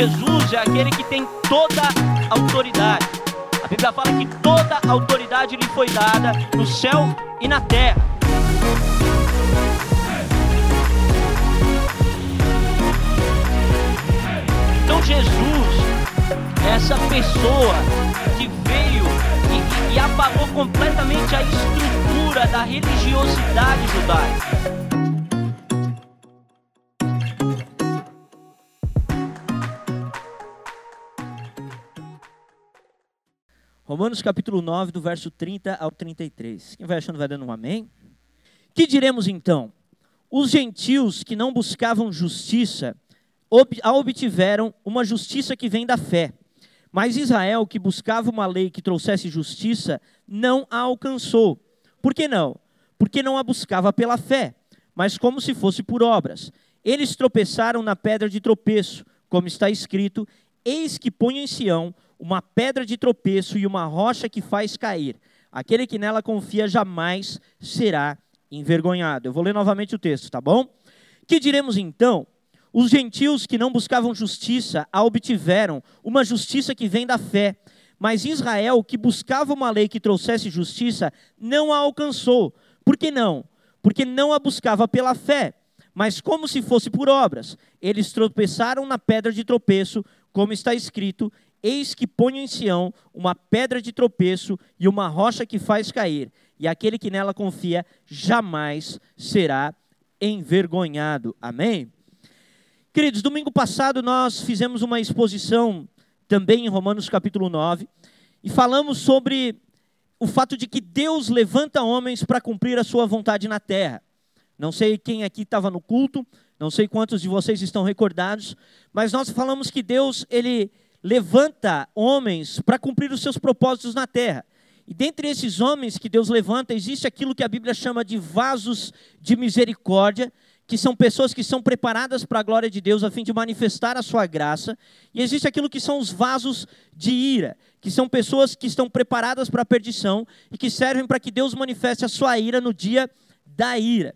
Jesus é aquele que tem toda a autoridade. A Bíblia fala que toda a autoridade lhe foi dada no céu e na terra. Então Jesus é essa pessoa que veio e, e, e apagou completamente a estrutura da religiosidade judaica. Romanos capítulo 9, do verso 30 ao 33. Quem vai achando vai dando um amém? Que diremos então? Os gentios que não buscavam justiça, a obtiveram uma justiça que vem da fé. Mas Israel, que buscava uma lei que trouxesse justiça, não a alcançou. Por que não? Porque não a buscava pela fé, mas como se fosse por obras. Eles tropeçaram na pedra de tropeço, como está escrito: Eis que ponho em Sião uma pedra de tropeço e uma rocha que faz cair. Aquele que nela confia jamais será envergonhado. Eu vou ler novamente o texto, tá bom? Que diremos então? Os gentios que não buscavam justiça a obtiveram, uma justiça que vem da fé. Mas Israel, que buscava uma lei que trouxesse justiça, não a alcançou. Por que não? Porque não a buscava pela fé, mas como se fosse por obras. Eles tropeçaram na pedra de tropeço, como está escrito: Eis que ponho em Sião uma pedra de tropeço e uma rocha que faz cair, e aquele que nela confia jamais será envergonhado. Amém? Queridos, domingo passado nós fizemos uma exposição também em Romanos capítulo 9 e falamos sobre o fato de que Deus levanta homens para cumprir a sua vontade na terra. Não sei quem aqui estava no culto, não sei quantos de vocês estão recordados, mas nós falamos que Deus ele levanta homens para cumprir os seus propósitos na terra. E dentre esses homens que Deus levanta, existe aquilo que a Bíblia chama de vasos de misericórdia, que são pessoas que são preparadas para a glória de Deus a fim de manifestar a sua graça, e existe aquilo que são os vasos de ira, que são pessoas que estão preparadas para a perdição e que servem para que Deus manifeste a sua ira no dia da ira.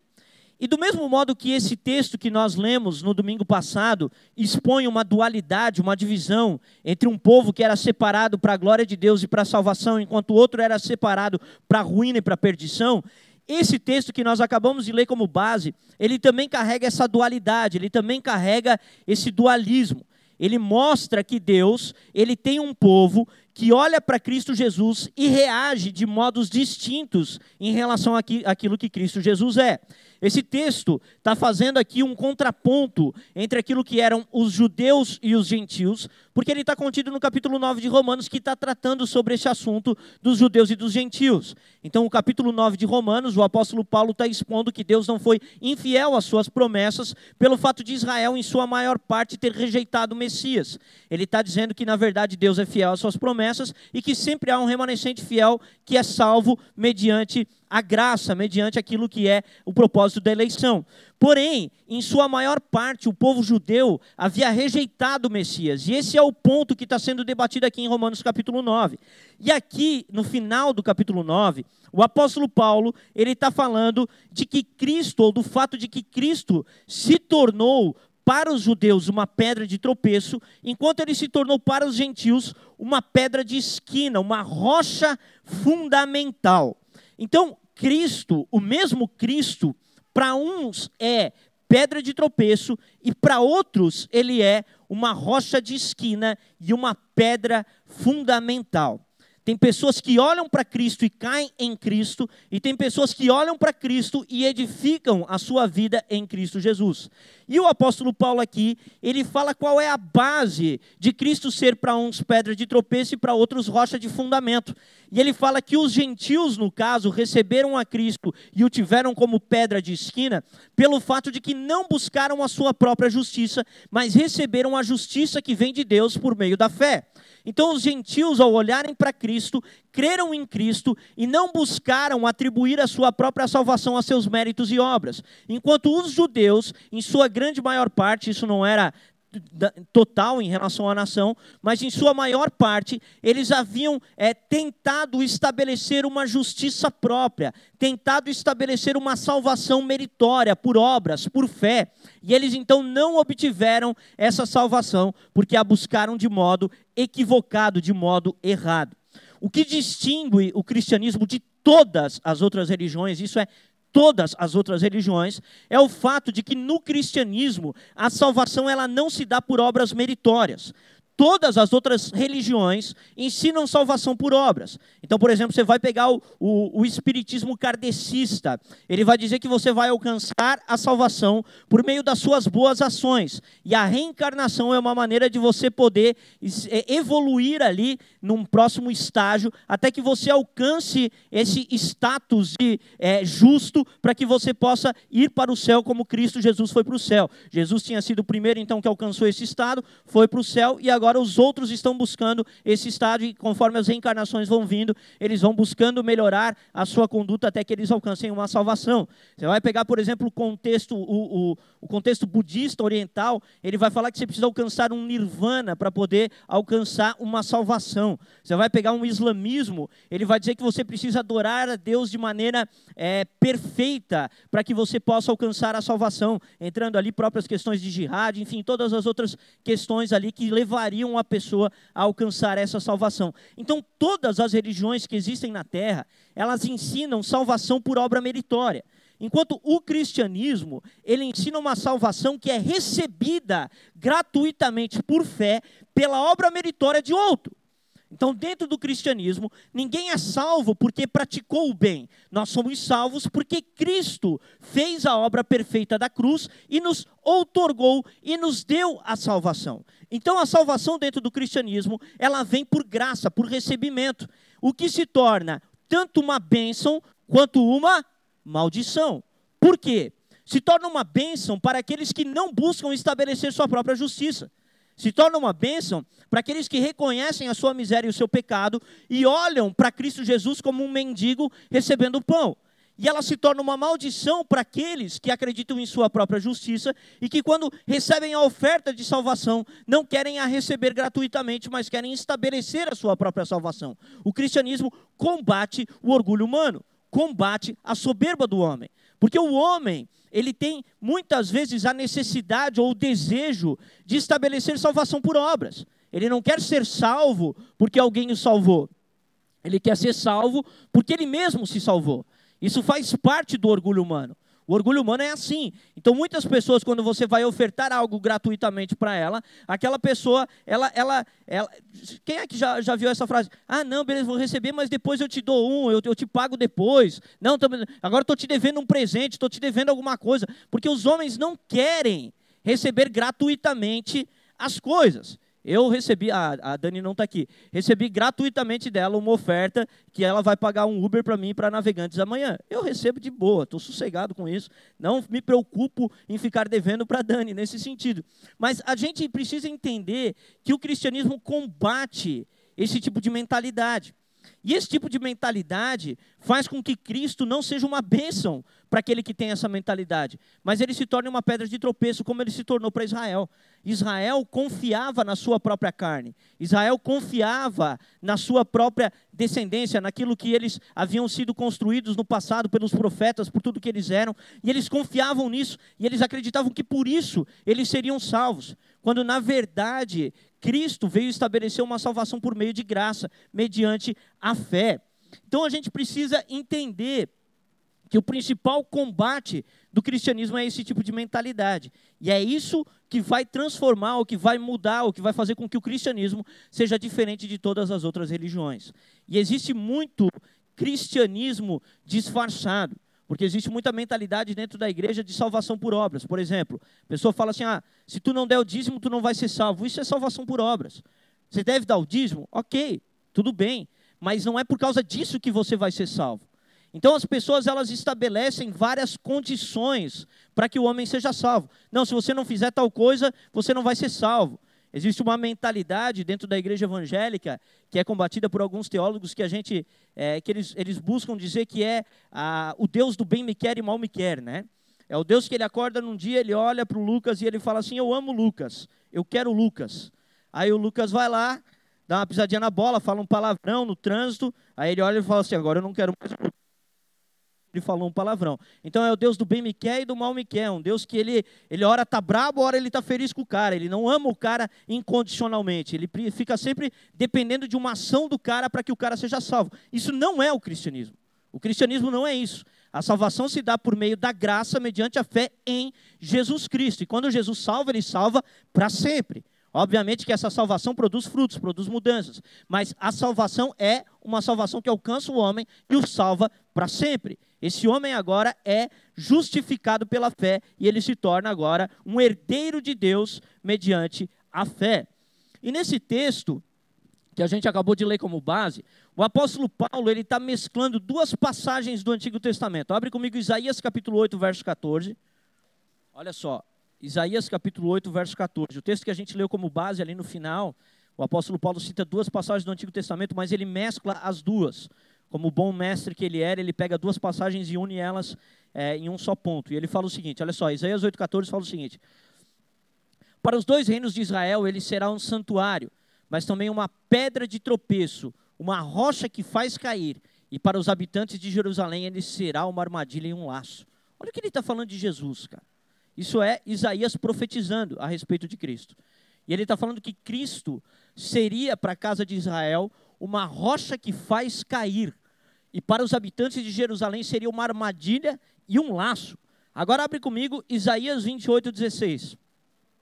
E do mesmo modo que esse texto que nós lemos no domingo passado expõe uma dualidade, uma divisão entre um povo que era separado para a glória de Deus e para a salvação, enquanto o outro era separado para a ruína e para a perdição, esse texto que nós acabamos de ler como base, ele também carrega essa dualidade, ele também carrega esse dualismo. Ele mostra que Deus, ele tem um povo que olha para Cristo Jesus e reage de modos distintos em relação àquilo que Cristo Jesus é. Esse texto está fazendo aqui um contraponto entre aquilo que eram os judeus e os gentios, porque ele está contido no capítulo 9 de Romanos, que está tratando sobre esse assunto dos judeus e dos gentios. Então, o capítulo 9 de Romanos, o apóstolo Paulo está expondo que Deus não foi infiel às suas promessas, pelo fato de Israel, em sua maior parte, ter rejeitado o Messias. Ele está dizendo que, na verdade, Deus é fiel às suas promessas e que sempre há um remanescente fiel que é salvo mediante a graça mediante aquilo que é o propósito da eleição. Porém, em sua maior parte, o povo judeu havia rejeitado o Messias. E esse é o ponto que está sendo debatido aqui em Romanos capítulo 9. E aqui, no final do capítulo 9, o apóstolo Paulo, ele está falando de que Cristo, ou do fato de que Cristo se tornou para os judeus uma pedra de tropeço, enquanto ele se tornou para os gentios uma pedra de esquina, uma rocha fundamental. Então, Cristo, o mesmo Cristo, para uns é pedra de tropeço e para outros ele é uma rocha de esquina e uma pedra fundamental. Tem pessoas que olham para Cristo e caem em Cristo, e tem pessoas que olham para Cristo e edificam a sua vida em Cristo Jesus. E o apóstolo Paulo aqui, ele fala qual é a base de Cristo ser para uns pedra de tropeço e para outros rocha de fundamento. E ele fala que os gentios, no caso, receberam a Cristo e o tiveram como pedra de esquina, pelo fato de que não buscaram a sua própria justiça, mas receberam a justiça que vem de Deus por meio da fé. Então, os gentios, ao olharem para Cristo, creram em Cristo e não buscaram atribuir a sua própria salvação a seus méritos e obras. Enquanto os judeus, em sua grande maior parte, isso não era total em relação à nação, mas em sua maior parte eles haviam é, tentado estabelecer uma justiça própria, tentado estabelecer uma salvação meritória por obras, por fé, e eles então não obtiveram essa salvação porque a buscaram de modo equivocado, de modo errado. O que distingue o cristianismo de todas as outras religiões, isso é todas as outras religiões, é o fato de que no cristianismo a salvação ela não se dá por obras meritórias. Todas as outras religiões ensinam salvação por obras. Então, por exemplo, você vai pegar o, o, o, espiritismo kardecista. Ele vai dizer que você vai alcançar a salvação por meio das suas boas ações. E a reencarnação é uma maneira de você poder é, evoluir ali num próximo estágio, até que você alcance esse status de é, justo, para que você possa ir para o céu como Cristo Jesus foi para o céu. Jesus tinha sido o primeiro, então, que alcançou esse estado, foi para o céu, e agora agora os outros estão buscando esse estado e conforme as reencarnações vão vindo, eles vão buscando melhorar a sua conduta até que eles alcancem uma salvação. Você vai pegar, por exemplo, o contexto, o, o, o contexto budista oriental, ele vai falar que você precisa alcançar um nirvana para poder alcançar uma salvação. Você vai pegar um islamismo, ele vai dizer que você precisa adorar a Deus de maneira é, perfeita para que você possa alcançar a salvação, entrando ali próprias questões de jihad, enfim, todas as outras questões ali que levariam a pessoa a alcançar essa salvação. Então, todas as religiões que existem na Terra, elas ensinam salvação por obra meritória. Enquanto o cristianismo, ele ensina uma salvação que é recebida gratuitamente por fé pela obra meritória de outro. Então, dentro do cristianismo, ninguém é salvo porque praticou o bem. Nós somos salvos porque Cristo fez a obra perfeita da cruz e nos outorgou e nos deu a salvação. Então, a salvação dentro do cristianismo, ela vem por graça, por recebimento, o que se torna tanto uma bênção quanto uma maldição. Por quê? Se torna uma bênção para aqueles que não buscam estabelecer sua própria justiça se torna uma bênção para aqueles que reconhecem a sua miséria e o seu pecado e olham para Cristo Jesus como um mendigo recebendo pão. E ela se torna uma maldição para aqueles que acreditam em sua própria justiça e que, quando recebem a oferta de salvação, não querem a receber gratuitamente, mas querem estabelecer a sua própria salvação. O cristianismo combate o orgulho humano, combate a soberba do homem. Porque o homem, ele tem muitas vezes a necessidade ou o desejo de estabelecer salvação por obras. Ele não quer ser salvo porque alguém o salvou. Ele quer ser salvo porque ele mesmo se salvou. Isso faz parte do orgulho humano. O orgulho humano é assim. Então, muitas pessoas, quando você vai ofertar algo gratuitamente para ela, aquela pessoa, ela, ela, ela. Quem é que já, já viu essa frase? Ah, não, beleza, vou receber, mas depois eu te dou um, eu, eu te pago depois. Não, tô, agora estou te devendo um presente, estou te devendo alguma coisa. Porque os homens não querem receber gratuitamente as coisas. Eu recebi, a, a Dani não está aqui, recebi gratuitamente dela uma oferta que ela vai pagar um Uber para mim para navegantes amanhã. Eu recebo de boa, estou sossegado com isso. Não me preocupo em ficar devendo para a Dani nesse sentido. Mas a gente precisa entender que o cristianismo combate esse tipo de mentalidade. E esse tipo de mentalidade faz com que Cristo não seja uma bênção para aquele que tem essa mentalidade, mas ele se torne uma pedra de tropeço, como ele se tornou para Israel. Israel confiava na sua própria carne, Israel confiava na sua própria descendência, naquilo que eles haviam sido construídos no passado pelos profetas, por tudo que eles eram, e eles confiavam nisso, e eles acreditavam que por isso eles seriam salvos, quando na verdade Cristo veio estabelecer uma salvação por meio de graça, mediante a fé. Então a gente precisa entender que o principal combate do cristianismo é esse tipo de mentalidade. E é isso que vai transformar, o que vai mudar, o que vai fazer com que o cristianismo seja diferente de todas as outras religiões. E existe muito cristianismo disfarçado. Porque existe muita mentalidade dentro da igreja de salvação por obras. Por exemplo, a pessoa fala assim: ah, se tu não der o dízimo, tu não vai ser salvo. Isso é salvação por obras. Você deve dar o dízimo? Ok, tudo bem. Mas não é por causa disso que você vai ser salvo. Então as pessoas elas estabelecem várias condições para que o homem seja salvo. Não, se você não fizer tal coisa, você não vai ser salvo. Existe uma mentalidade dentro da igreja evangélica que é combatida por alguns teólogos que a gente, é, que eles, eles buscam dizer que é a, o Deus do bem me quer e mal me quer, né? É o Deus que ele acorda num dia, ele olha para o Lucas e ele fala assim: Eu amo Lucas, eu quero Lucas. Aí o Lucas vai lá, dá uma pisadinha na bola, fala um palavrão no trânsito, aí ele olha e fala assim: Agora eu não quero mais Lucas ele falou um palavrão. Então é o Deus do bem me quer e do mal me quer. Um Deus que ele, ele ora tá brabo, ora ele tá feliz com o cara. Ele não ama o cara incondicionalmente. Ele fica sempre dependendo de uma ação do cara para que o cara seja salvo. Isso não é o cristianismo. O cristianismo não é isso. A salvação se dá por meio da graça mediante a fé em Jesus Cristo. E quando Jesus salva, ele salva para sempre. Obviamente que essa salvação produz frutos, produz mudanças, mas a salvação é uma salvação que alcança o homem e o salva para sempre. Esse homem agora é justificado pela fé e ele se torna agora um herdeiro de Deus mediante a fé. E nesse texto que a gente acabou de ler como base, o apóstolo Paulo ele está mesclando duas passagens do Antigo Testamento. Abre comigo Isaías capítulo 8, verso 14. Olha só, Isaías capítulo 8, verso 14. O texto que a gente leu como base ali no final, o apóstolo Paulo cita duas passagens do Antigo Testamento, mas ele mescla as duas como bom mestre que ele era, ele pega duas passagens e une elas é, em um só ponto. E ele fala o seguinte: olha só, Isaías 8,14 fala o seguinte: Para os dois reinos de Israel ele será um santuário, mas também uma pedra de tropeço, uma rocha que faz cair. E para os habitantes de Jerusalém ele será uma armadilha e um laço. Olha o que ele está falando de Jesus, cara. Isso é Isaías profetizando a respeito de Cristo. E ele está falando que Cristo seria para a casa de Israel uma rocha que faz cair e para os habitantes de Jerusalém seria uma armadilha e um laço. Agora abre comigo Isaías 28, 16.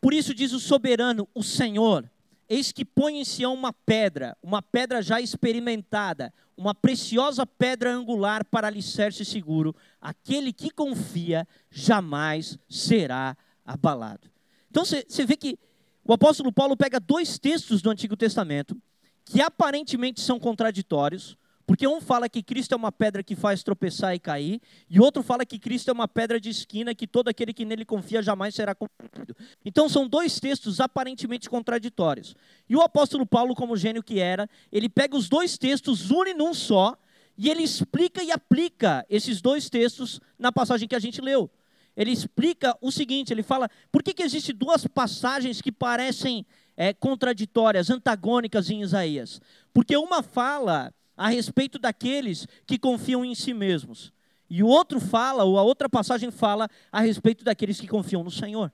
Por isso diz o soberano, o Senhor: Eis que põe em Sião uma pedra, uma pedra já experimentada, uma preciosa pedra angular para alicerce seguro. Aquele que confia jamais será abalado. Então você vê que o apóstolo Paulo pega dois textos do Antigo Testamento, que aparentemente são contraditórios, porque um fala que Cristo é uma pedra que faz tropeçar e cair, e outro fala que Cristo é uma pedra de esquina que todo aquele que nele confia jamais será confundido. Então são dois textos aparentemente contraditórios. E o apóstolo Paulo, como gênio que era, ele pega os dois textos, une num só, e ele explica e aplica esses dois textos na passagem que a gente leu. Ele explica o seguinte: ele fala, por que, que existem duas passagens que parecem é, contraditórias, antagônicas em Isaías? Porque uma fala a respeito daqueles que confiam em si mesmos. E o outro fala, ou a outra passagem fala a respeito daqueles que confiam no Senhor.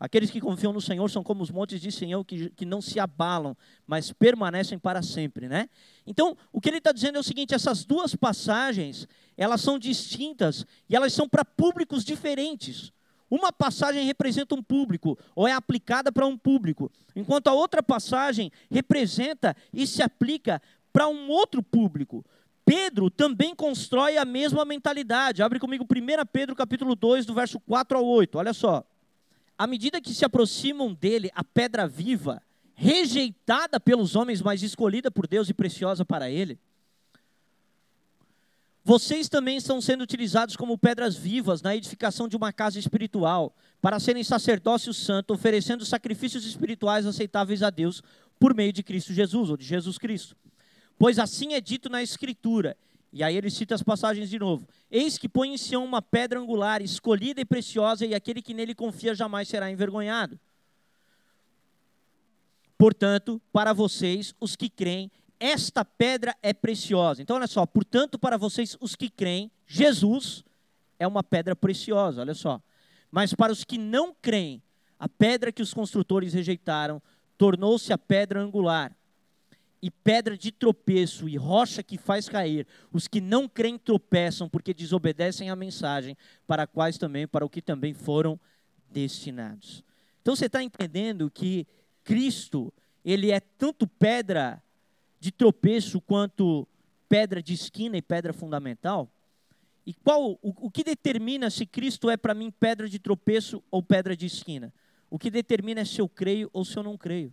Aqueles que confiam no Senhor são como os montes de Senhor que, que não se abalam, mas permanecem para sempre, né? Então, o que ele está dizendo é o seguinte: essas duas passagens, elas são distintas e elas são para públicos diferentes. Uma passagem representa um público, ou é aplicada para um público, enquanto a outra passagem representa e se aplica para um outro público. Pedro também constrói a mesma mentalidade. Abre comigo 1 Pedro capítulo 2, do verso 4 ao 8. Olha só. À medida que se aproximam dele a pedra viva, rejeitada pelos homens, mas escolhida por Deus e preciosa para ele, vocês também estão sendo utilizados como pedras vivas na edificação de uma casa espiritual, para serem sacerdócio santo, oferecendo sacrifícios espirituais aceitáveis a Deus por meio de Cristo Jesus, ou de Jesus Cristo. Pois assim é dito na Escritura. E aí ele cita as passagens de novo. Eis que põe em Sião uma pedra angular, escolhida e preciosa, e aquele que nele confia jamais será envergonhado. Portanto, para vocês, os que creem, esta pedra é preciosa. Então, olha só, portanto, para vocês, os que creem, Jesus é uma pedra preciosa, olha só. Mas para os que não creem, a pedra que os construtores rejeitaram tornou-se a pedra angular e pedra de tropeço e rocha que faz cair. Os que não creem tropeçam porque desobedecem à mensagem, para quais também, para o que também foram destinados. Então você está entendendo que Cristo, ele é tanto pedra de tropeço quanto pedra de esquina e pedra fundamental? E qual o, o que determina se Cristo é para mim pedra de tropeço ou pedra de esquina? O que determina é se eu creio ou se eu não creio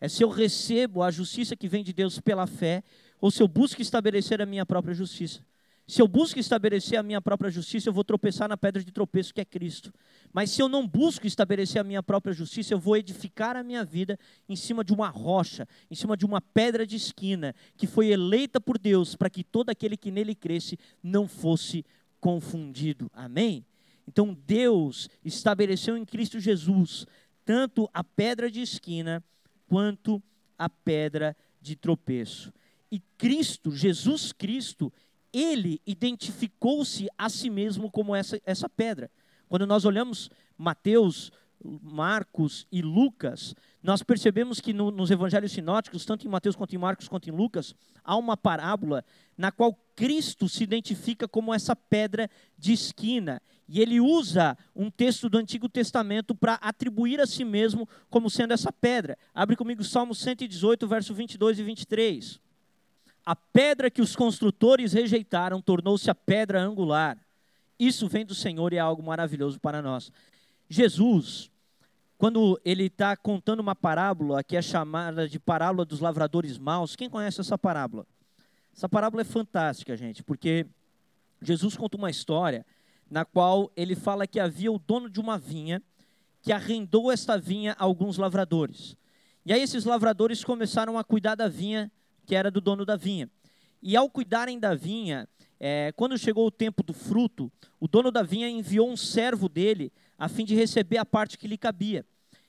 é se eu recebo a justiça que vem de Deus pela fé, ou se eu busco estabelecer a minha própria justiça. Se eu busco estabelecer a minha própria justiça, eu vou tropeçar na pedra de tropeço que é Cristo. Mas se eu não busco estabelecer a minha própria justiça, eu vou edificar a minha vida em cima de uma rocha, em cima de uma pedra de esquina, que foi eleita por Deus para que todo aquele que nele cresce não fosse confundido. Amém? Então Deus estabeleceu em Cristo Jesus tanto a pedra de esquina quanto a pedra de tropeço. E Cristo, Jesus Cristo, ele identificou-se a si mesmo como essa, essa pedra. Quando nós olhamos Mateus, Marcos e Lucas, nós percebemos que no, nos evangelhos sinóticos, tanto em Mateus quanto em Marcos quanto em Lucas, há uma parábola na qual Cristo se identifica como essa pedra de esquina. E ele usa um texto do Antigo Testamento para atribuir a si mesmo como sendo essa pedra. Abre comigo Salmo 118, verso 22 e 23. A pedra que os construtores rejeitaram tornou-se a pedra angular. Isso vem do Senhor e é algo maravilhoso para nós. Jesus, quando ele está contando uma parábola que é chamada de parábola dos lavradores maus, quem conhece essa parábola? Essa parábola é fantástica, gente, porque Jesus conta uma história na qual ele fala que havia o dono de uma vinha que arrendou esta vinha a alguns lavradores. E aí esses lavradores começaram a cuidar da vinha que era do dono da vinha. E ao cuidarem da vinha, é, quando chegou o tempo do fruto, o dono da vinha enviou um servo dele a fim de receber a parte que lhe cabia.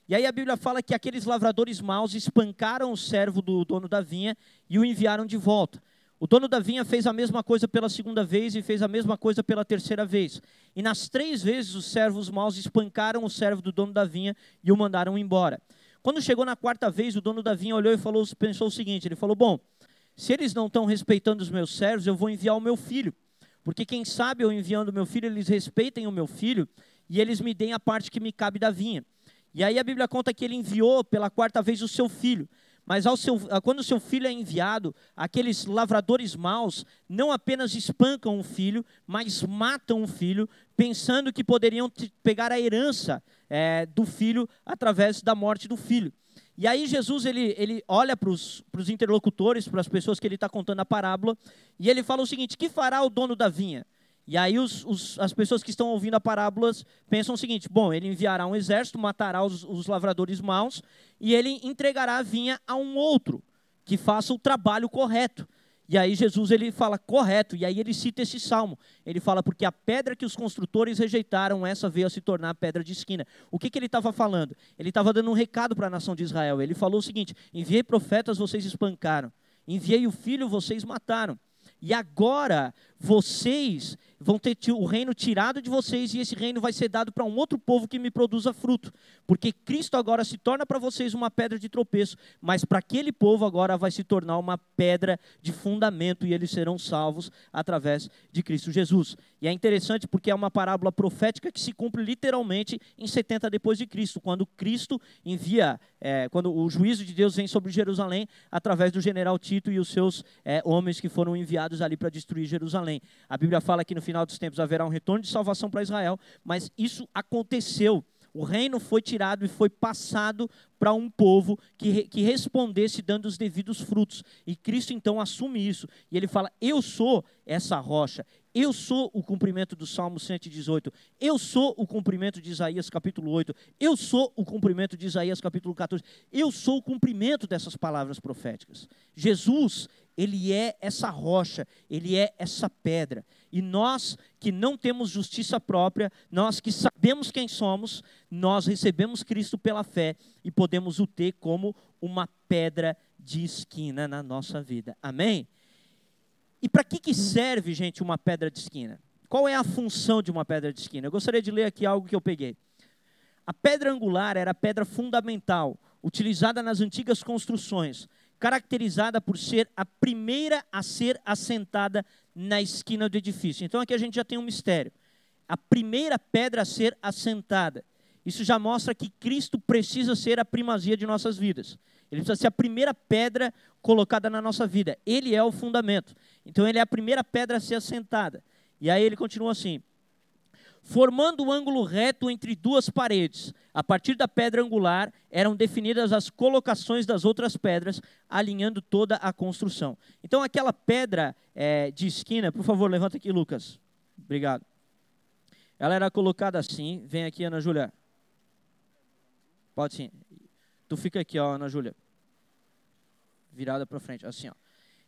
E aí a Bíblia fala que aqueles lavradores maus espancaram o servo do dono da vinha e o enviaram de volta. O dono da vinha fez a mesma coisa pela segunda vez e fez a mesma coisa pela terceira vez. E nas três vezes os servos maus espancaram o servo do dono da vinha e o mandaram embora. Quando chegou na quarta vez, o dono da vinha olhou e falou, pensou o seguinte: ele falou, bom, se eles não estão respeitando os meus servos, eu vou enviar o meu filho. Porque quem sabe eu enviando o meu filho, eles respeitem o meu filho e eles me deem a parte que me cabe da vinha. E aí a Bíblia conta que ele enviou pela quarta vez o seu filho. Mas seu, quando o seu filho é enviado, aqueles lavradores maus não apenas espancam o filho, mas matam o filho, pensando que poderiam pegar a herança é, do filho através da morte do filho. E aí Jesus ele, ele olha para os interlocutores, para as pessoas que ele está contando a parábola, e ele fala o seguinte: que fará o dono da vinha? E aí os, os, as pessoas que estão ouvindo a parábolas pensam o seguinte: bom, ele enviará um exército, matará os, os lavradores maus, e ele entregará a vinha a um outro que faça o trabalho correto. E aí Jesus ele fala correto, e aí ele cita esse salmo. Ele fala porque a pedra que os construtores rejeitaram, essa veio a se tornar pedra de esquina. O que, que ele estava falando? Ele estava dando um recado para a nação de Israel. Ele falou o seguinte: enviei profetas, vocês espancaram. Enviei o filho, vocês mataram. E agora vocês vão ter o reino tirado de vocês e esse reino vai ser dado para um outro povo que me produza fruto. Porque Cristo agora se torna para vocês uma pedra de tropeço, mas para aquele povo agora vai se tornar uma pedra de fundamento e eles serão salvos através de Cristo Jesus. E é interessante porque é uma parábola profética que se cumpre literalmente em 70 depois de Cristo, quando Cristo envia, é, quando o juízo de Deus vem sobre Jerusalém através do general Tito e os seus é, homens que foram enviados ali para destruir Jerusalém. A Bíblia fala que no final dos tempos haverá um retorno de salvação para Israel, mas isso aconteceu. O reino foi tirado e foi passado para um povo que, que respondesse dando os devidos frutos. E Cristo então assume isso. E ele fala: Eu sou essa rocha, eu sou o cumprimento do Salmo 118. Eu sou o cumprimento de Isaías capítulo 8. Eu sou o cumprimento de Isaías capítulo 14. Eu sou o cumprimento dessas palavras proféticas. Jesus, ele é essa rocha, ele é essa pedra. E nós que não temos justiça própria, nós que sabemos quem somos, nós recebemos Cristo pela fé e podemos o ter como uma pedra de esquina na nossa vida. Amém? E para que, que serve, gente, uma pedra de esquina? Qual é a função de uma pedra de esquina? Eu gostaria de ler aqui algo que eu peguei. A pedra angular era a pedra fundamental, utilizada nas antigas construções caracterizada por ser a primeira a ser assentada na esquina do edifício. Então aqui a gente já tem um mistério. A primeira pedra a ser assentada. Isso já mostra que Cristo precisa ser a primazia de nossas vidas. Ele precisa ser a primeira pedra colocada na nossa vida. Ele é o fundamento. Então ele é a primeira pedra a ser assentada. E aí ele continua assim: formando um ângulo reto entre duas paredes. A partir da pedra angular eram definidas as colocações das outras pedras, alinhando toda a construção. Então, aquela pedra é, de esquina, por favor, levanta aqui, Lucas. Obrigado. Ela era colocada assim. Vem aqui, Ana Júlia. Pode sim. Tu fica aqui, ó, Ana Júlia. Virada para frente, assim, ó.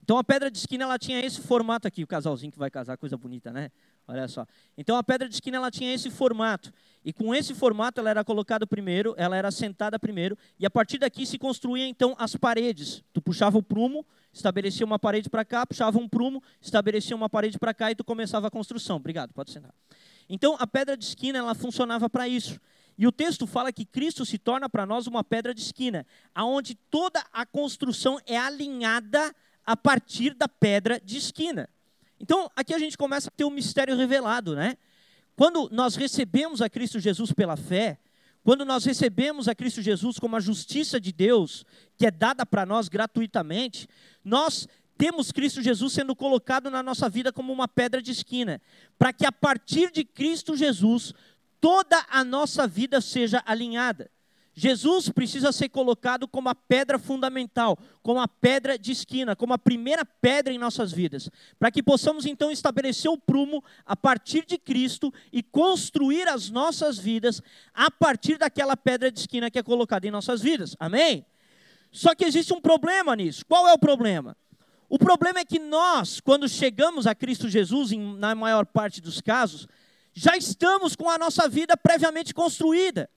Então a pedra de esquina ela tinha esse formato aqui, o casalzinho que vai casar, coisa bonita, né? Olha só. Então a pedra de esquina ela tinha esse formato. E com esse formato ela era colocada primeiro, ela era sentada primeiro, e a partir daqui se construía então as paredes. Tu puxava o prumo, estabelecia uma parede para cá, puxava um prumo, estabelecia uma parede para cá e tu começava a construção. Obrigado, pode sentar. Então a pedra de esquina ela funcionava para isso. E o texto fala que Cristo se torna para nós uma pedra de esquina, aonde toda a construção é alinhada a partir da pedra de esquina. Então, aqui a gente começa a ter um mistério revelado, né? Quando nós recebemos a Cristo Jesus pela fé, quando nós recebemos a Cristo Jesus como a justiça de Deus, que é dada para nós gratuitamente, nós temos Cristo Jesus sendo colocado na nossa vida como uma pedra de esquina, para que a partir de Cristo Jesus toda a nossa vida seja alinhada. Jesus precisa ser colocado como a pedra fundamental, como a pedra de esquina, como a primeira pedra em nossas vidas, para que possamos então estabelecer o prumo a partir de Cristo e construir as nossas vidas a partir daquela pedra de esquina que é colocada em nossas vidas. Amém? Só que existe um problema nisso. Qual é o problema? O problema é que nós, quando chegamos a Cristo Jesus, em, na maior parte dos casos, já estamos com a nossa vida previamente construída.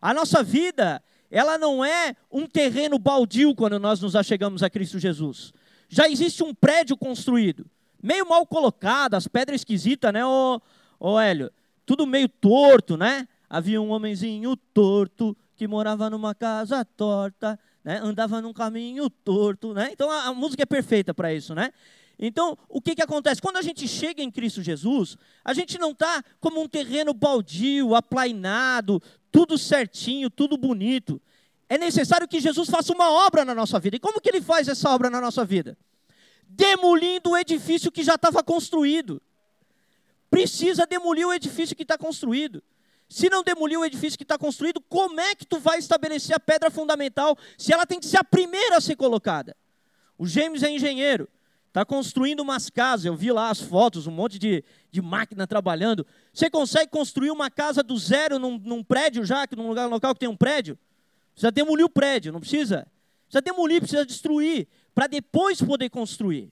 A nossa vida, ela não é um terreno baldio quando nós nos achegamos a Cristo Jesus. Já existe um prédio construído, meio mal colocado, as pedras esquisitas, né, ô, ô Hélio? Tudo meio torto, né? Havia um homenzinho torto que morava numa casa torta, né? andava num caminho torto. Né? Então a, a música é perfeita para isso. Né? Então, o que, que acontece? Quando a gente chega em Cristo Jesus, a gente não está como um terreno baldio, aplainado, tudo certinho, tudo bonito. É necessário que Jesus faça uma obra na nossa vida. E como que ele faz essa obra na nossa vida? Demolindo o edifício que já estava construído. Precisa demolir o edifício que está construído. Se não demolir o edifício que está construído, como é que tu vai estabelecer a pedra fundamental se ela tem que ser a primeira a ser colocada? O James é engenheiro. Está construindo umas casas, eu vi lá as fotos, um monte de, de máquina trabalhando. Você consegue construir uma casa do zero num, num prédio já, num lugar local que tem um prédio? Precisa demolir o prédio, não precisa? Precisa demolir, precisa destruir, para depois poder construir.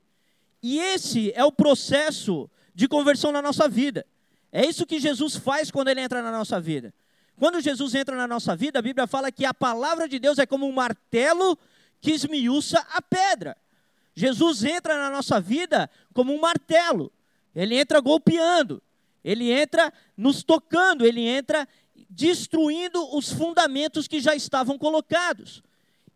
E esse é o processo de conversão na nossa vida. É isso que Jesus faz quando ele entra na nossa vida. Quando Jesus entra na nossa vida, a Bíblia fala que a palavra de Deus é como um martelo que esmiuça a pedra. Jesus entra na nossa vida como um martelo. Ele entra golpeando, ele entra nos tocando, ele entra destruindo os fundamentos que já estavam colocados.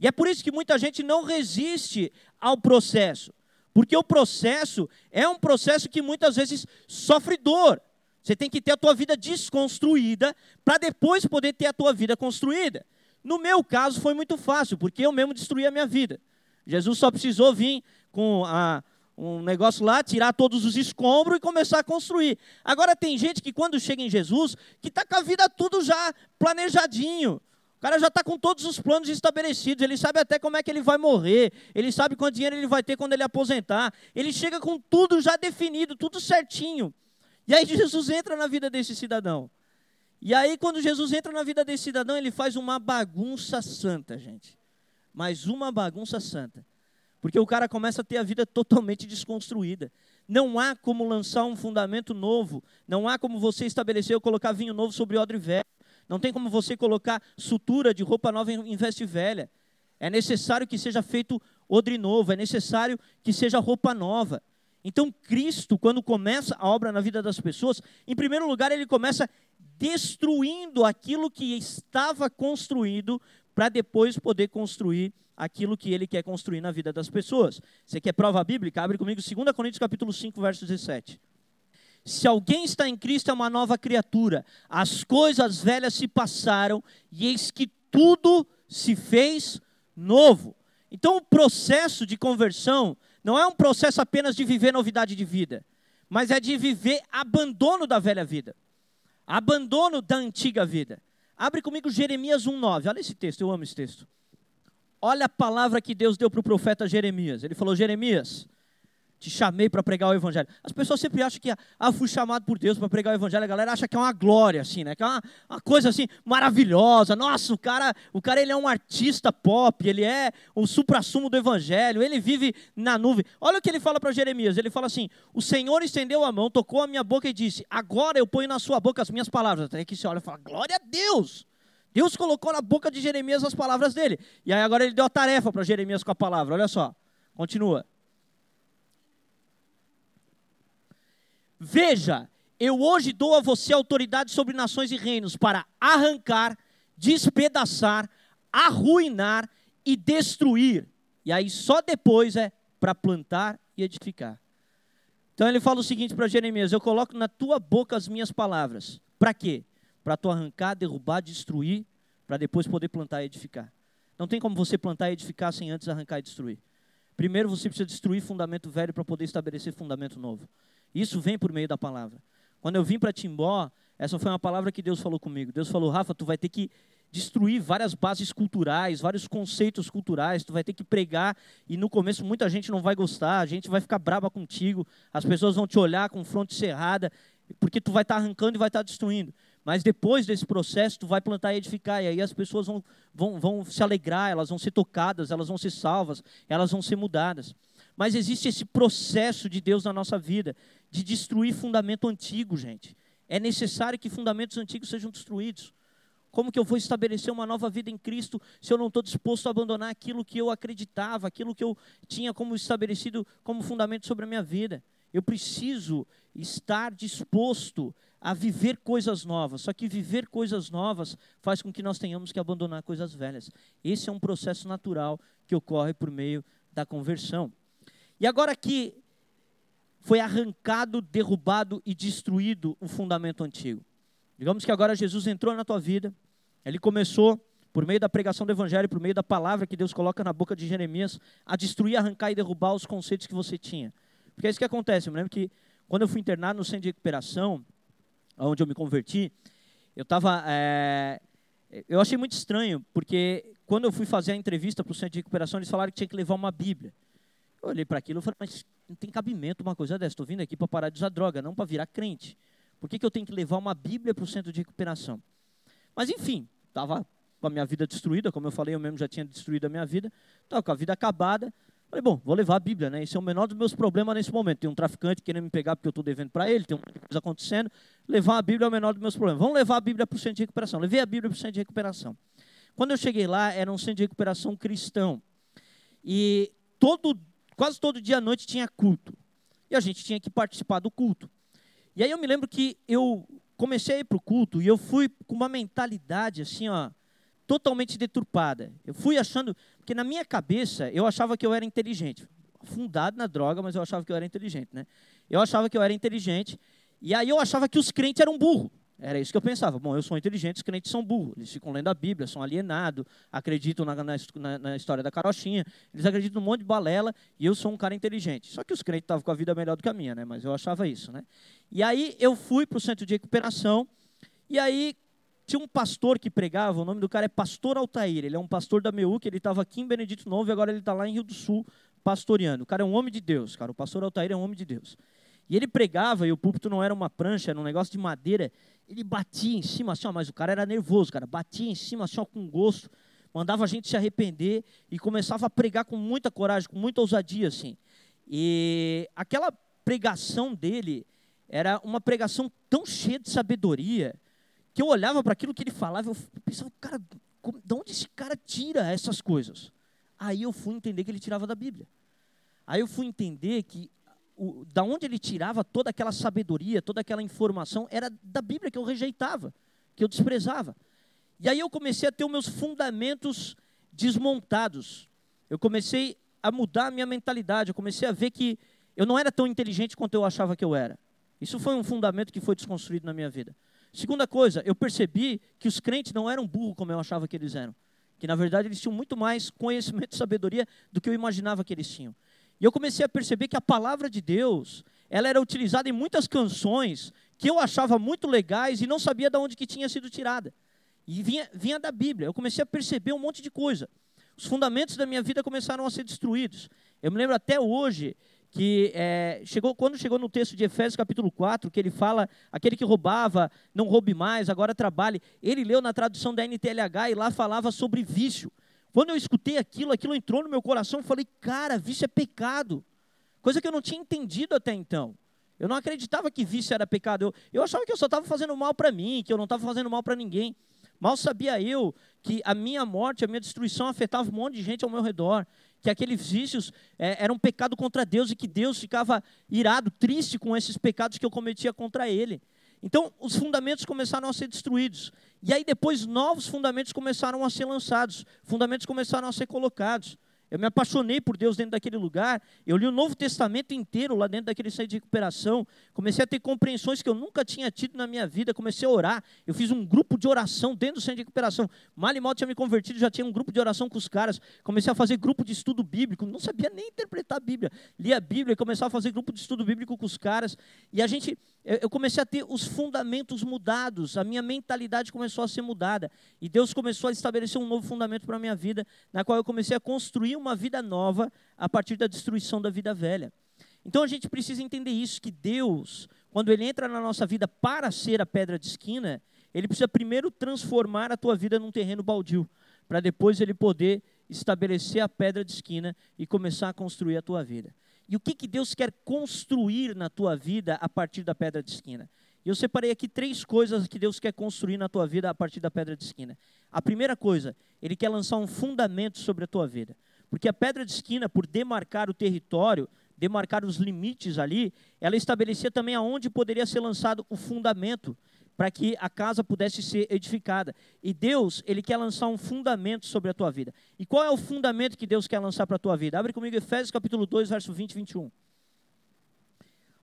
E é por isso que muita gente não resiste ao processo, porque o processo é um processo que muitas vezes sofre dor. Você tem que ter a tua vida desconstruída para depois poder ter a tua vida construída. No meu caso foi muito fácil, porque eu mesmo destruí a minha vida. Jesus só precisou vir com a, um negócio lá, tirar todos os escombros e começar a construir. Agora tem gente que quando chega em Jesus, que está com a vida tudo já planejadinho. O cara já está com todos os planos estabelecidos, ele sabe até como é que ele vai morrer, ele sabe quanto dinheiro ele vai ter quando ele aposentar, ele chega com tudo já definido, tudo certinho. E aí Jesus entra na vida desse cidadão. E aí, quando Jesus entra na vida desse cidadão, ele faz uma bagunça santa, gente mas uma bagunça santa. Porque o cara começa a ter a vida totalmente desconstruída. Não há como lançar um fundamento novo. Não há como você estabelecer ou colocar vinho novo sobre odre velho. Não tem como você colocar sutura de roupa nova em veste velha. É necessário que seja feito odre novo. É necessário que seja roupa nova. Então, Cristo, quando começa a obra na vida das pessoas, em primeiro lugar, ele começa destruindo aquilo que estava construído para depois poder construir aquilo que ele quer construir na vida das pessoas. Você quer prova bíblica? Abre comigo 2 Coríntios capítulo 5, verso 17. Se alguém está em Cristo é uma nova criatura. As coisas velhas se passaram e eis que tudo se fez novo. Então o processo de conversão não é um processo apenas de viver novidade de vida, mas é de viver abandono da velha vida. Abandono da antiga vida. Abre comigo Jeremias 1,9. Olha esse texto, eu amo esse texto. Olha a palavra que Deus deu para o profeta Jeremias. Ele falou: Jeremias, te chamei para pregar o evangelho. As pessoas sempre acham que, ah, fui chamado por Deus para pregar o evangelho. A galera acha que é uma glória, assim, né? Que é uma, uma, coisa, assim, maravilhosa. Nossa, o cara, o cara, ele é um artista pop, ele é o supra-sumo do evangelho, ele vive na nuvem. Olha o que ele fala para Jeremias. Ele fala assim, o Senhor estendeu a mão, tocou a minha boca e disse, agora eu ponho na sua boca as minhas palavras. Até que você olha e fala, glória a Deus. Deus colocou na boca de Jeremias as palavras dele. E aí agora ele deu a tarefa para Jeremias com a palavra. Olha só, continua. Veja, eu hoje dou a você autoridade sobre nações e reinos para arrancar, despedaçar, arruinar e destruir. E aí só depois é para plantar e edificar. Então ele fala o seguinte para Jeremias: Eu coloco na tua boca as minhas palavras. Para quê? Para tu arrancar, derrubar, destruir, para depois poder plantar e edificar. Não tem como você plantar e edificar sem antes arrancar e destruir. Primeiro você precisa destruir fundamento velho para poder estabelecer fundamento novo. Isso vem por meio da palavra. Quando eu vim para Timbó, essa foi uma palavra que Deus falou comigo. Deus falou, Rafa, tu vai ter que destruir várias bases culturais, vários conceitos culturais, tu vai ter que pregar e no começo muita gente não vai gostar, a gente vai ficar brava contigo, as pessoas vão te olhar com fronte cerrada, porque tu vai estar tá arrancando e vai estar tá destruindo. Mas depois desse processo, tu vai plantar e edificar, e aí as pessoas vão, vão, vão se alegrar, elas vão ser tocadas, elas vão ser salvas, elas vão ser mudadas. Mas existe esse processo de Deus na nossa vida, de destruir fundamento antigo, gente. É necessário que fundamentos antigos sejam destruídos. Como que eu vou estabelecer uma nova vida em Cristo se eu não estou disposto a abandonar aquilo que eu acreditava, aquilo que eu tinha como estabelecido como fundamento sobre a minha vida? Eu preciso estar disposto a viver coisas novas. Só que viver coisas novas faz com que nós tenhamos que abandonar coisas velhas. Esse é um processo natural que ocorre por meio da conversão. E agora que foi arrancado, derrubado e destruído o fundamento antigo. Digamos que agora Jesus entrou na tua vida, ele começou, por meio da pregação do Evangelho, por meio da palavra que Deus coloca na boca de Jeremias, a destruir, arrancar e derrubar os conceitos que você tinha. Porque é isso que acontece. Eu me lembro que quando eu fui internado no centro de recuperação, onde eu me converti, eu estava. É, eu achei muito estranho, porque quando eu fui fazer a entrevista para o centro de recuperação, eles falaram que tinha que levar uma Bíblia. Eu olhei para aquilo e falei, mas não tem cabimento uma coisa dessa. Estou vindo aqui para parar de usar droga, não para virar crente. Por que, que eu tenho que levar uma Bíblia para o centro de recuperação? Mas enfim, estava com a minha vida destruída, como eu falei, eu mesmo já tinha destruído a minha vida, estava com a vida acabada. Falei, bom, vou levar a Bíblia, né? Esse é o menor dos meus problemas nesse momento. Tem um traficante querendo me pegar porque eu estou devendo para ele, tem uma coisa acontecendo. Levar a Bíblia é o menor dos meus problemas. Vamos levar a Bíblia para o centro de recuperação. Levei a Bíblia para o centro de recuperação. Quando eu cheguei lá, era um centro de recuperação cristão. E todo Quase todo dia à noite tinha culto. E a gente tinha que participar do culto. E aí eu me lembro que eu comecei a ir para o culto e eu fui com uma mentalidade assim, ó, totalmente deturpada. Eu fui achando, porque na minha cabeça eu achava que eu era inteligente. Afundado na droga, mas eu achava que eu era inteligente, né? Eu achava que eu era inteligente. E aí eu achava que os crentes eram burros. Era isso que eu pensava. Bom, eu sou inteligente, os crentes são burros. Eles ficam lendo a Bíblia, são alienados, acreditam na, na, na, história da carochinha. Eles acreditam num monte de balela e eu sou um cara inteligente. Só que os crentes estavam com a vida melhor do que a minha, né? Mas eu achava isso, né? E aí eu fui para o centro de recuperação e aí tinha um pastor que pregava, o nome do cara é Pastor Altair. Ele é um pastor da MEU, que ele estava aqui em Benedito Novo e agora ele está lá em Rio do Sul pastoreando. O cara é um homem de Deus, cara. O pastor Altair é um homem de Deus. E ele pregava, e o púlpito não era uma prancha, era um negócio de madeira. Ele batia em cima assim, ó, mas o cara era nervoso, cara. Batia em cima assim, ó, com gosto. Mandava a gente se arrepender e começava a pregar com muita coragem, com muita ousadia, assim. E aquela pregação dele era uma pregação tão cheia de sabedoria que eu olhava para aquilo que ele falava, eu pensava, cara, de onde esse cara tira essas coisas? Aí eu fui entender que ele tirava da Bíblia. Aí eu fui entender que o, da onde ele tirava toda aquela sabedoria, toda aquela informação, era da Bíblia que eu rejeitava, que eu desprezava. E aí eu comecei a ter os meus fundamentos desmontados. Eu comecei a mudar a minha mentalidade, eu comecei a ver que eu não era tão inteligente quanto eu achava que eu era. Isso foi um fundamento que foi desconstruído na minha vida. Segunda coisa, eu percebi que os crentes não eram burros como eu achava que eles eram. Que na verdade eles tinham muito mais conhecimento e sabedoria do que eu imaginava que eles tinham. E eu comecei a perceber que a palavra de Deus, ela era utilizada em muitas canções que eu achava muito legais e não sabia de onde que tinha sido tirada. E vinha, vinha da Bíblia. Eu comecei a perceber um monte de coisa. Os fundamentos da minha vida começaram a ser destruídos. Eu me lembro até hoje que é, chegou, quando chegou no texto de Efésios capítulo 4, que ele fala, aquele que roubava, não roube mais, agora trabalhe. Ele leu na tradução da NTLH e lá falava sobre vício. Quando eu escutei aquilo, aquilo entrou no meu coração, eu falei, cara, vício é pecado. Coisa que eu não tinha entendido até então. Eu não acreditava que vício era pecado. Eu, eu achava que eu só estava fazendo mal para mim, que eu não estava fazendo mal para ninguém. Mal sabia eu que a minha morte, a minha destruição afetava um monte de gente ao meu redor. Que aqueles vícios é, eram um pecado contra Deus e que Deus ficava irado, triste com esses pecados que eu cometia contra Ele. Então, os fundamentos começaram a ser destruídos. E aí, depois, novos fundamentos começaram a ser lançados, fundamentos começaram a ser colocados. Eu me apaixonei por Deus dentro daquele lugar. Eu li o Novo Testamento inteiro lá dentro daquele centro de recuperação. Comecei a ter compreensões que eu nunca tinha tido na minha vida. Comecei a orar. Eu fiz um grupo de oração dentro do centro de recuperação. Mal e mal tinha me convertido, já tinha um grupo de oração com os caras. Comecei a fazer grupo de estudo bíblico. Não sabia nem interpretar a Bíblia. Lia a Bíblia e começava a fazer grupo de estudo bíblico com os caras. E a gente, eu comecei a ter os fundamentos mudados. A minha mentalidade começou a ser mudada. E Deus começou a estabelecer um novo fundamento para a minha vida, na qual eu comecei a construir uma vida nova a partir da destruição da vida velha. Então a gente precisa entender isso, que Deus, quando Ele entra na nossa vida para ser a pedra de esquina, Ele precisa primeiro transformar a tua vida num terreno baldio, para depois Ele poder estabelecer a pedra de esquina e começar a construir a tua vida. E o que, que Deus quer construir na tua vida a partir da pedra de esquina? Eu separei aqui três coisas que Deus quer construir na tua vida a partir da pedra de esquina. A primeira coisa, Ele quer lançar um fundamento sobre a tua vida. Porque a pedra de esquina, por demarcar o território, demarcar os limites ali, ela estabelecia também aonde poderia ser lançado o fundamento para que a casa pudesse ser edificada. E Deus, ele quer lançar um fundamento sobre a tua vida. E qual é o fundamento que Deus quer lançar para a tua vida? Abre comigo Efésios capítulo 2, verso 20 e 21.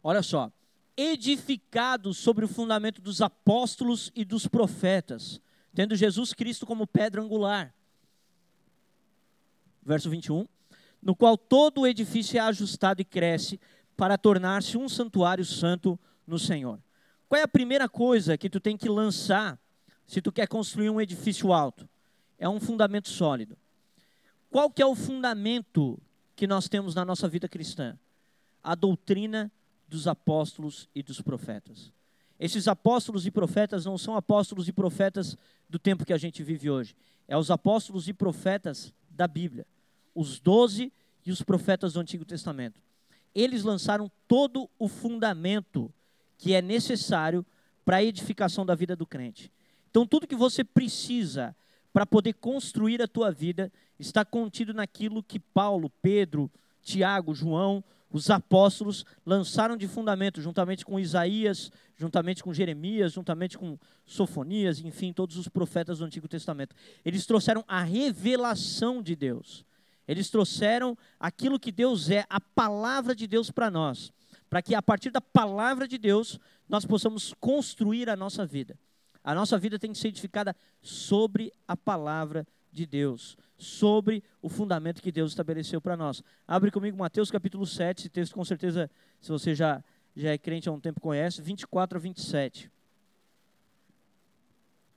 Olha só. Edificado sobre o fundamento dos apóstolos e dos profetas, tendo Jesus Cristo como pedra angular verso 21, no qual todo o edifício é ajustado e cresce para tornar-se um santuário santo no Senhor. Qual é a primeira coisa que tu tem que lançar se tu quer construir um edifício alto? É um fundamento sólido. Qual que é o fundamento que nós temos na nossa vida cristã? A doutrina dos apóstolos e dos profetas. Esses apóstolos e profetas não são apóstolos e profetas do tempo que a gente vive hoje. É os apóstolos e profetas da Bíblia os doze e os profetas do Antigo Testamento. Eles lançaram todo o fundamento que é necessário para a edificação da vida do crente. Então, tudo que você precisa para poder construir a tua vida está contido naquilo que Paulo, Pedro, Tiago, João, os apóstolos lançaram de fundamento, juntamente com Isaías, juntamente com Jeremias, juntamente com Sofonias, enfim, todos os profetas do Antigo Testamento. Eles trouxeram a revelação de Deus. Eles trouxeram aquilo que Deus é, a palavra de Deus para nós, para que a partir da palavra de Deus nós possamos construir a nossa vida. A nossa vida tem que ser edificada sobre a palavra de Deus, sobre o fundamento que Deus estabeleceu para nós. Abre comigo Mateus capítulo 7, esse texto com certeza, se você já, já é crente há um tempo, conhece, 24 a 27.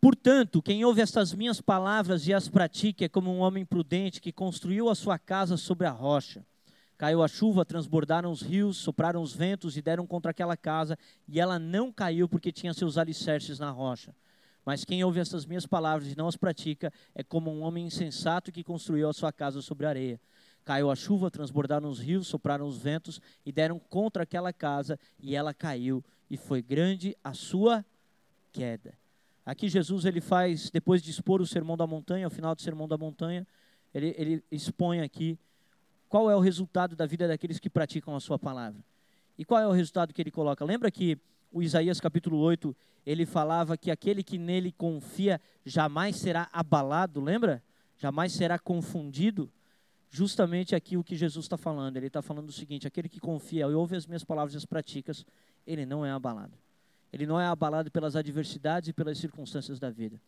Portanto, quem ouve estas minhas palavras e as pratica é como um homem prudente que construiu a sua casa sobre a rocha. Caiu a chuva, transbordaram os rios, sopraram os ventos e deram contra aquela casa, e ela não caiu porque tinha seus alicerces na rocha. Mas quem ouve estas minhas palavras e não as pratica é como um homem insensato que construiu a sua casa sobre a areia. Caiu a chuva, transbordaram os rios, sopraram os ventos e deram contra aquela casa, e ela caiu, e foi grande a sua queda. Aqui Jesus ele faz, depois de expor o sermão da montanha, ao final do sermão da montanha, ele, ele expõe aqui qual é o resultado da vida daqueles que praticam a sua palavra. E qual é o resultado que ele coloca? Lembra que o Isaías capítulo 8, ele falava que aquele que nele confia jamais será abalado, lembra? Jamais será confundido. Justamente aqui o que Jesus está falando. Ele está falando o seguinte: aquele que confia e ouve as minhas palavras e as praticas, ele não é abalado. Ele não é abalado pelas adversidades e pelas circunstâncias da vida.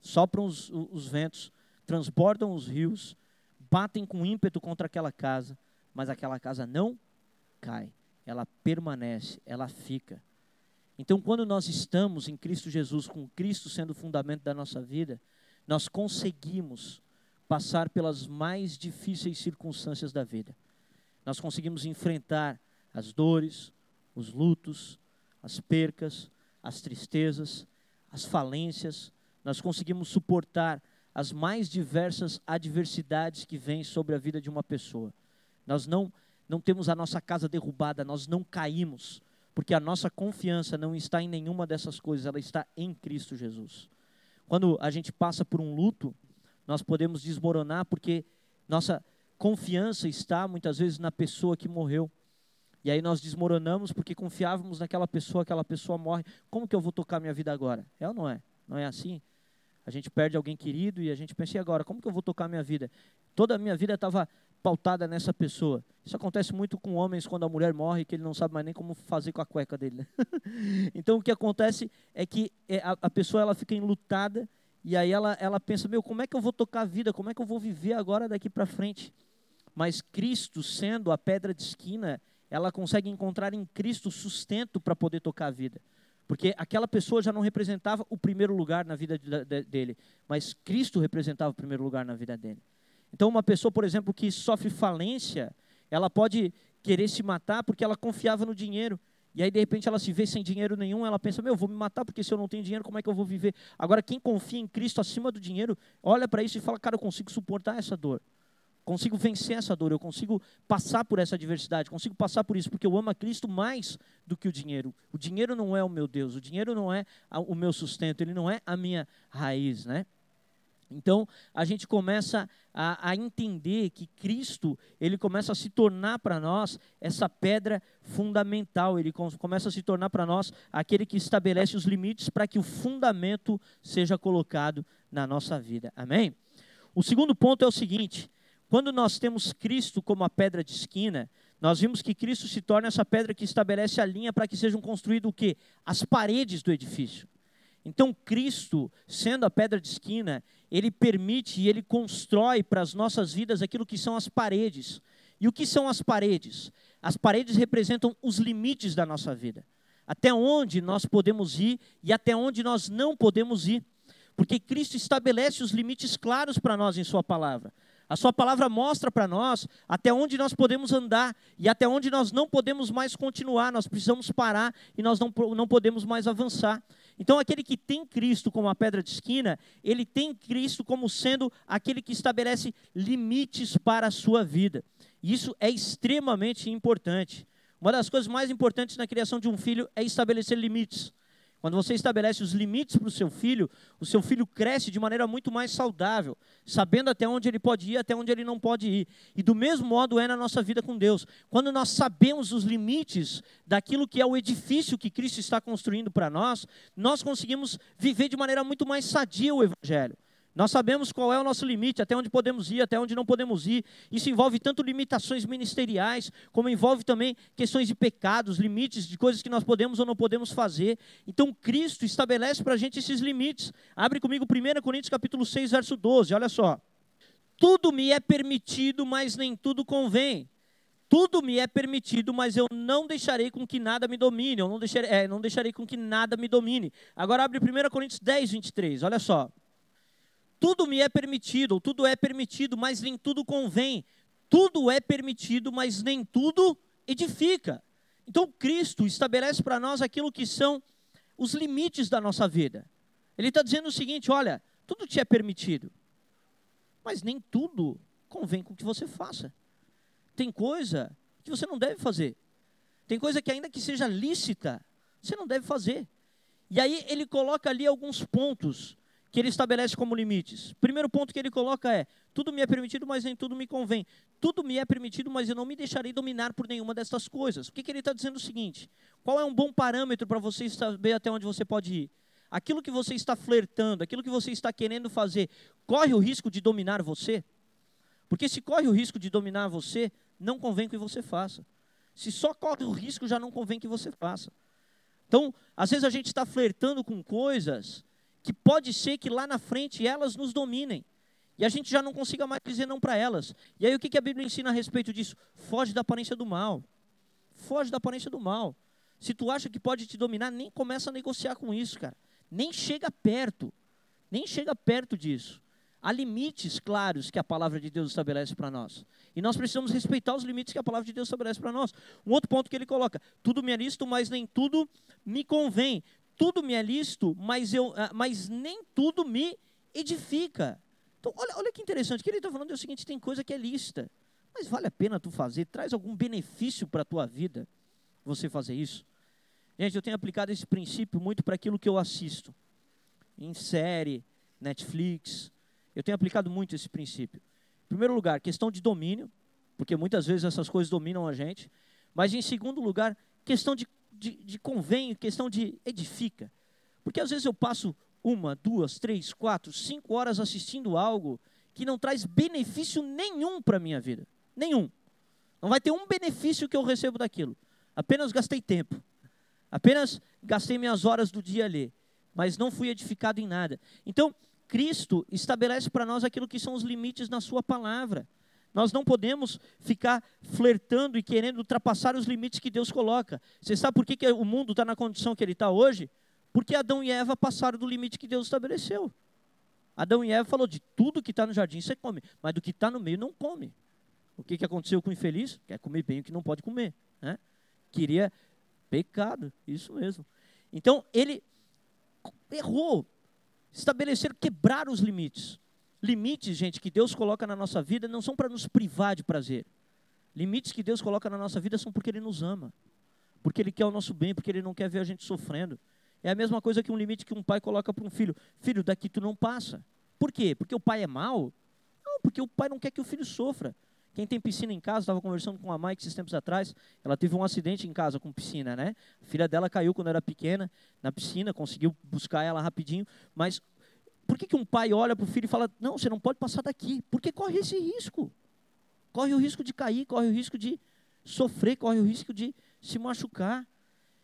Sopram os, os ventos, transbordam os rios, batem com ímpeto contra aquela casa, mas aquela casa não cai, ela permanece, ela fica. Então, quando nós estamos em Cristo Jesus, com Cristo sendo o fundamento da nossa vida, nós conseguimos passar pelas mais difíceis circunstâncias da vida. Nós conseguimos enfrentar as dores, os lutos, as percas, as tristezas, as falências, nós conseguimos suportar as mais diversas adversidades que vêm sobre a vida de uma pessoa. Nós não não temos a nossa casa derrubada, nós não caímos, porque a nossa confiança não está em nenhuma dessas coisas, ela está em Cristo Jesus. Quando a gente passa por um luto, nós podemos desmoronar porque nossa confiança está muitas vezes na pessoa que morreu. E aí nós desmoronamos porque confiávamos naquela pessoa, aquela pessoa morre. Como que eu vou tocar minha vida agora? É ou não é? Não é assim? A gente perde alguém querido e a gente pensa, e agora? Como que eu vou tocar minha vida? Toda a minha vida estava pautada nessa pessoa. Isso acontece muito com homens quando a mulher morre, que ele não sabe mais nem como fazer com a cueca dele. Então o que acontece é que é, a, a pessoa ela fica enlutada e aí ela, ela pensa, meu, como é que eu vou tocar a vida? Como é que eu vou viver agora daqui para frente? Mas Cristo, sendo a pedra de esquina, ela consegue encontrar em Cristo sustento para poder tocar a vida. Porque aquela pessoa já não representava o primeiro lugar na vida dele, mas Cristo representava o primeiro lugar na vida dele. Então, uma pessoa, por exemplo, que sofre falência, ela pode querer se matar porque ela confiava no dinheiro. E aí, de repente, ela se vê sem dinheiro nenhum, ela pensa: meu, vou me matar porque se eu não tenho dinheiro, como é que eu vou viver? Agora, quem confia em Cristo acima do dinheiro, olha para isso e fala: cara, eu consigo suportar essa dor consigo vencer essa dor, eu consigo passar por essa adversidade, consigo passar por isso, porque eu amo a Cristo mais do que o dinheiro. O dinheiro não é o meu Deus, o dinheiro não é o meu sustento, ele não é a minha raiz, né? Então, a gente começa a, a, entender que Cristo, ele começa a se tornar para nós essa pedra fundamental, ele começa a se tornar para nós aquele que estabelece os limites para que o fundamento seja colocado na nossa vida. Amém? O segundo ponto é o seguinte: quando nós temos Cristo como a pedra de esquina, nós vimos que Cristo se torna essa pedra que estabelece a linha para que sejam construídas o quê? As paredes do edifício. Então, Cristo, sendo a pedra de esquina, ele permite e ele constrói para as nossas vidas aquilo que são as paredes. E o que são as paredes? As paredes representam os limites da nossa vida. Até onde nós podemos ir e até onde nós não podemos ir. Porque Cristo estabelece os limites claros para nós em Sua palavra. A Sua palavra mostra para nós até onde nós podemos andar e até onde nós não podemos mais continuar, nós precisamos parar e nós não, não podemos mais avançar. Então, aquele que tem Cristo como a pedra de esquina, ele tem Cristo como sendo aquele que estabelece limites para a sua vida. Isso é extremamente importante. Uma das coisas mais importantes na criação de um filho é estabelecer limites. Quando você estabelece os limites para o seu filho, o seu filho cresce de maneira muito mais saudável, sabendo até onde ele pode ir, até onde ele não pode ir. E do mesmo modo é na nossa vida com Deus. Quando nós sabemos os limites daquilo que é o edifício que Cristo está construindo para nós, nós conseguimos viver de maneira muito mais sadia o Evangelho. Nós sabemos qual é o nosso limite, até onde podemos ir, até onde não podemos ir. Isso envolve tanto limitações ministeriais, como envolve também questões de pecados, limites de coisas que nós podemos ou não podemos fazer. Então Cristo estabelece para a gente esses limites. Abre comigo 1 Coríntios capítulo 6, verso 12, olha só. Tudo me é permitido, mas nem tudo convém. Tudo me é permitido, mas eu não deixarei com que nada me domine. Eu não deixarei, é, não deixarei com que nada me domine. Agora abre 1 Coríntios 10, 23, olha só. Tudo me é permitido, tudo é permitido, mas nem tudo convém. Tudo é permitido, mas nem tudo edifica. Então Cristo estabelece para nós aquilo que são os limites da nossa vida. Ele está dizendo o seguinte: olha, tudo te é permitido, mas nem tudo convém com que você faça. Tem coisa que você não deve fazer. Tem coisa que, ainda que seja lícita, você não deve fazer. E aí ele coloca ali alguns pontos que ele estabelece como limites. Primeiro ponto que ele coloca é: tudo me é permitido, mas nem tudo me convém. Tudo me é permitido, mas eu não me deixarei dominar por nenhuma dessas coisas. O que, que ele está dizendo é o seguinte: qual é um bom parâmetro para você saber até onde você pode ir? Aquilo que você está flertando, aquilo que você está querendo fazer, corre o risco de dominar você? Porque se corre o risco de dominar você, não convém que você faça. Se só corre o risco, já não convém que você faça. Então, às vezes a gente está flertando com coisas que pode ser que lá na frente elas nos dominem. E a gente já não consiga mais dizer não para elas. E aí o que, a Bíblia ensina a respeito disso? Foge da aparência do mal. Foge da aparência do mal. Se tu acha que pode te dominar, nem começa a negociar com isso, cara. Nem chega perto. Nem chega perto disso. Há limites claros que a palavra de Deus estabelece para nós. E nós precisamos respeitar os limites que a palavra de Deus estabelece para nós. Um outro ponto que ele coloca: tudo me é listo, mas nem tudo me convém. Tudo me é listo, mas, eu, ah, mas nem tudo me edifica. Então, olha, olha que interessante. Que ele está falando é o seguinte: tem coisa que é lista, mas vale a pena tu fazer, traz algum benefício para a tua vida você fazer isso. Gente, eu tenho aplicado esse princípio muito para aquilo que eu assisto. Em série, Netflix. Eu tenho aplicado muito esse princípio. Em primeiro lugar, questão de domínio, porque muitas vezes essas coisas dominam a gente. Mas em segundo lugar, questão de, de, de questão de edifica. Porque às vezes eu passo uma, duas, três, quatro, cinco horas assistindo algo que não traz benefício nenhum para a minha vida. Nenhum. Não vai ter um benefício que eu recebo daquilo. Apenas gastei tempo. Apenas gastei minhas horas do dia ali. Mas não fui edificado em nada. Então, Cristo estabelece para nós aquilo que são os limites na Sua palavra. Nós não podemos ficar flertando e querendo ultrapassar os limites que Deus coloca. Você sabe por que, que o mundo está na condição que ele está hoje? Porque Adão e Eva passaram do limite que Deus estabeleceu. Adão e Eva falou de tudo que está no jardim você come, mas do que está no meio não come. O que, que aconteceu com o infeliz? Quer comer bem o que não pode comer. Né? Queria pecado, isso mesmo. Então ele errou, estabelecer, quebrar os limites. Limites, gente, que Deus coloca na nossa vida não são para nos privar de prazer. Limites que Deus coloca na nossa vida são porque Ele nos ama, porque Ele quer o nosso bem, porque Ele não quer ver a gente sofrendo. É a mesma coisa que um limite que um pai coloca para um filho: Filho, daqui tu não passa. Por quê? Porque o pai é mau? Não, porque o pai não quer que o filho sofra. Quem tem piscina em casa, estava conversando com a Mike esses tempos atrás, ela teve um acidente em casa com piscina, né? A filha dela caiu quando era pequena na piscina, conseguiu buscar ela rapidinho, mas por que, que um pai olha para o filho e fala, não, você não pode passar daqui? Porque corre esse risco. Corre o risco de cair, corre o risco de sofrer, corre o risco de se machucar.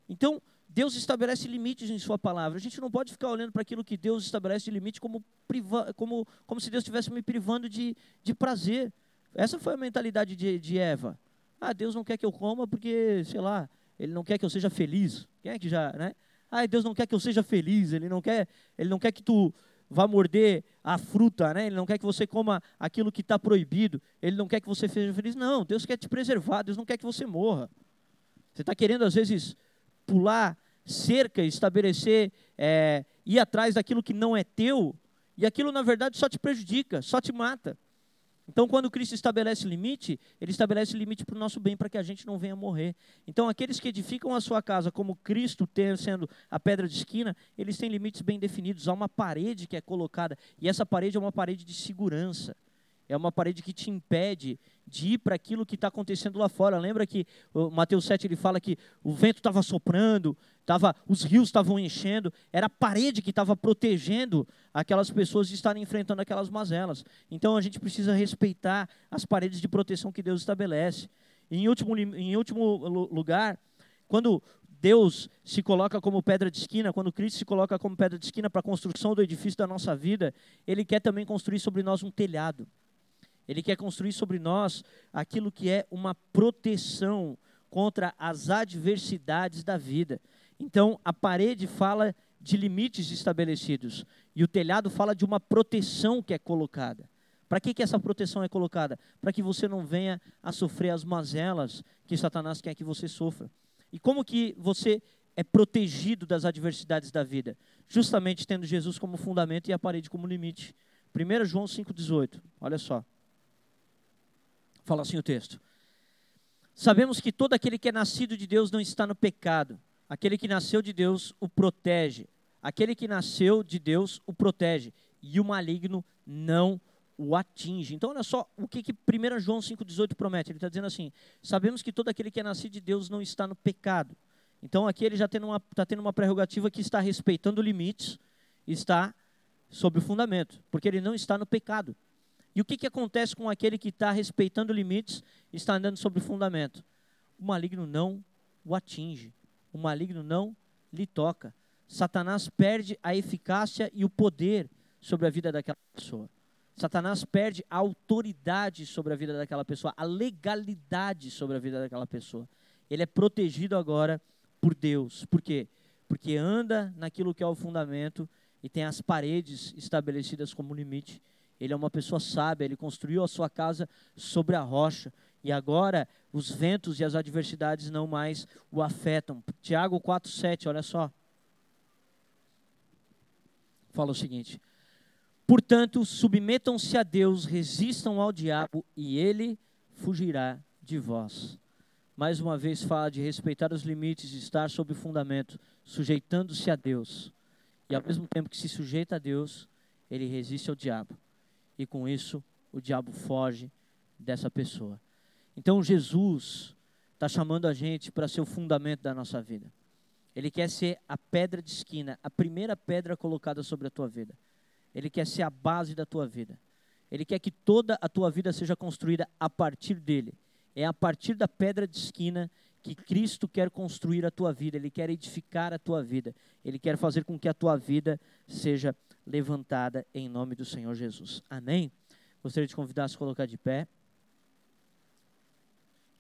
Então, Deus estabelece limites em Sua palavra. A gente não pode ficar olhando para aquilo que Deus estabelece de limite como, priva, como, como se Deus estivesse me privando de, de prazer. Essa foi a mentalidade de, de Eva. Ah, Deus não quer que eu coma porque, sei lá, Ele não quer que eu seja feliz. Quem é que já, né? Ah, Deus não quer que eu seja feliz. Ele não quer, Ele não quer que tu vá morder a fruta, né? Ele não quer que você coma aquilo que está proibido. Ele não quer que você seja feliz. Não, Deus quer te preservar. Deus não quer que você morra. Você está querendo às vezes pular cerca, estabelecer, é, ir atrás daquilo que não é teu, e aquilo na verdade só te prejudica, só te mata. Então, quando Cristo estabelece limite, ele estabelece limite para o nosso bem, para que a gente não venha morrer. Então, aqueles que edificam a sua casa como Cristo ter, sendo a pedra de esquina, eles têm limites bem definidos. Há uma parede que é colocada, e essa parede é uma parede de segurança. É uma parede que te impede de ir para aquilo que está acontecendo lá fora. Lembra que Mateus 7 ele fala que o vento estava soprando, tava, os rios estavam enchendo, era a parede que estava protegendo aquelas pessoas de estarem enfrentando aquelas mazelas. Então a gente precisa respeitar as paredes de proteção que Deus estabelece. E em último, em último lugar, quando Deus se coloca como pedra de esquina, quando Cristo se coloca como pedra de esquina para a construção do edifício da nossa vida, Ele quer também construir sobre nós um telhado. Ele quer construir sobre nós aquilo que é uma proteção contra as adversidades da vida. Então, a parede fala de limites estabelecidos e o telhado fala de uma proteção que é colocada. Para que, que essa proteção é colocada? Para que você não venha a sofrer as mazelas que Satanás quer que você sofra. E como que você é protegido das adversidades da vida? Justamente tendo Jesus como fundamento e a parede como limite. 1 João 5,18. Olha só. Fala assim o texto. Sabemos que todo aquele que é nascido de Deus não está no pecado. Aquele que nasceu de Deus o protege. Aquele que nasceu de Deus o protege. E o maligno não o atinge. Então, olha só o que, que 1 João 5,18 promete. Ele está dizendo assim: Sabemos que todo aquele que é nascido de Deus não está no pecado. Então, aqui ele já está tendo, tá tendo uma prerrogativa que está respeitando limites, está sob o fundamento, porque ele não está no pecado. E o que, que acontece com aquele que está respeitando limites e está andando sobre o fundamento? O maligno não o atinge, o maligno não lhe toca. Satanás perde a eficácia e o poder sobre a vida daquela pessoa. Satanás perde a autoridade sobre a vida daquela pessoa, a legalidade sobre a vida daquela pessoa. Ele é protegido agora por Deus. Por quê? Porque anda naquilo que é o fundamento e tem as paredes estabelecidas como limite. Ele é uma pessoa sábia, ele construiu a sua casa sobre a rocha. E agora os ventos e as adversidades não mais o afetam. Tiago 4,7, olha só. Fala o seguinte: Portanto, submetam-se a Deus, resistam ao diabo e ele fugirá de vós. Mais uma vez fala de respeitar os limites, de estar sob o fundamento, sujeitando-se a Deus. E ao mesmo tempo que se sujeita a Deus, ele resiste ao diabo. E com isso, o diabo foge dessa pessoa. Então Jesus está chamando a gente para ser o fundamento da nossa vida. Ele quer ser a pedra de esquina, a primeira pedra colocada sobre a tua vida. Ele quer ser a base da tua vida. Ele quer que toda a tua vida seja construída a partir dele. É a partir da pedra de esquina que Cristo quer construir a tua vida, Ele quer edificar a tua vida, Ele quer fazer com que a tua vida seja levantada em nome do Senhor Jesus. Amém? Gostaria de convidar a se colocar de pé.